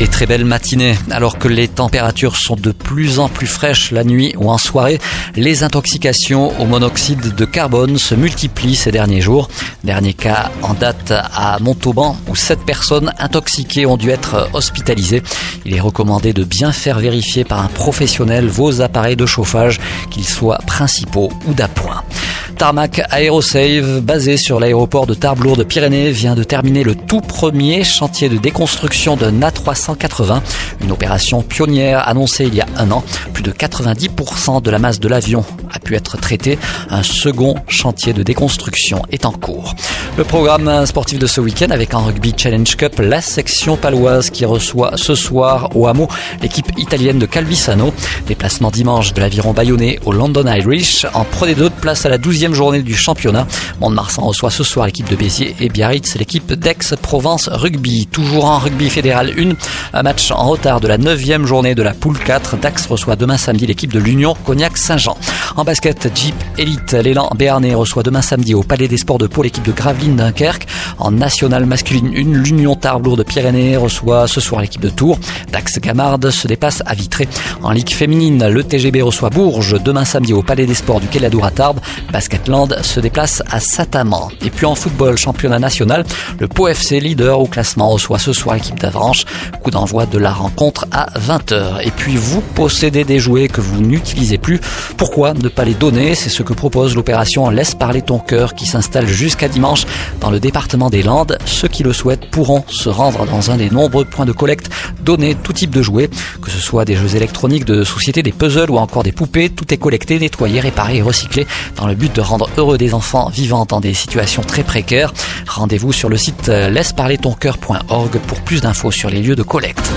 et très belle matinée. Alors que les températures sont de plus en plus fraîches la nuit ou en soirée, les intoxications au monoxyde de carbone se multiplient ces derniers jours. Dernier cas en date à Montauban où sept personnes intoxiquées ont dû être hospitalisées. Il est recommandé de bien faire vérifier par un professionnel vos appareils de chauffage, qu'ils soient principaux ou d'appoint. Tarmac Aerosave, basé sur l'aéroport de Tarbes de Pyrénées, vient de terminer le tout premier chantier de déconstruction d'un A380, une opération pionnière annoncée il y a un an. Plus de 90% de la masse de l'avion a pu être traitée. Un second chantier de déconstruction est en cours. Le programme sportif de ce week-end avec en rugby Challenge Cup, la section paloise qui reçoit ce soir au hameau l'équipe italienne de Calvisano. Déplacement dimanche de l'aviron bayonnais au London Irish. En Pro D2 de place à la 12e journée du championnat. Mont-de-Marsan reçoit ce soir l'équipe de Béziers et Biarritz, l'équipe d'Aix-Provence Rugby. Toujours en rugby fédéral 1, un match en retard de la 9e journée de la poule 4. Dax reçoit demain samedi l'équipe de l'Union Cognac-Saint-Jean. En basket, Jeep Elite, l'élan Béarnais reçoit demain samedi au Palais des Sports de Pau l'équipe de Gravelines Dunkerque. En nationale masculine 1, l'Union Tarbes de Pyrénées reçoit ce soir l'équipe de Tours. Dax Gamarde se dépasse à Vitré. En Ligue féminine, le TGB reçoit Bourges demain samedi au Palais des Sports du Quai à Tarbes. Basket se déplace à Saint-Amand. Et puis en football, championnat national, le Pau FC leader au classement reçoit ce soir l'équipe d'Avranches. Coup d'envoi de la rencontre à 20h. Et puis vous possédez des jouets que vous n'utilisez plus. Pourquoi ne pas les donner? C'est ce que propose l'opération Laisse parler ton cœur qui s'installe jusqu'à dimanche dans le département des Landes. Ceux qui le souhaitent pourront se rendre dans un des nombreux points de collecte, donner tout type de jouets, que ce soit des jeux électroniques de société, des puzzles ou encore des poupées. Tout est collecté, nettoyé, réparé et recyclé dans le but de rendre heureux des enfants vivant dans des situations très précaires. Rendez-vous sur le site laisseparlertoncoeur.org pour plus d'infos sur les lieux de collecte.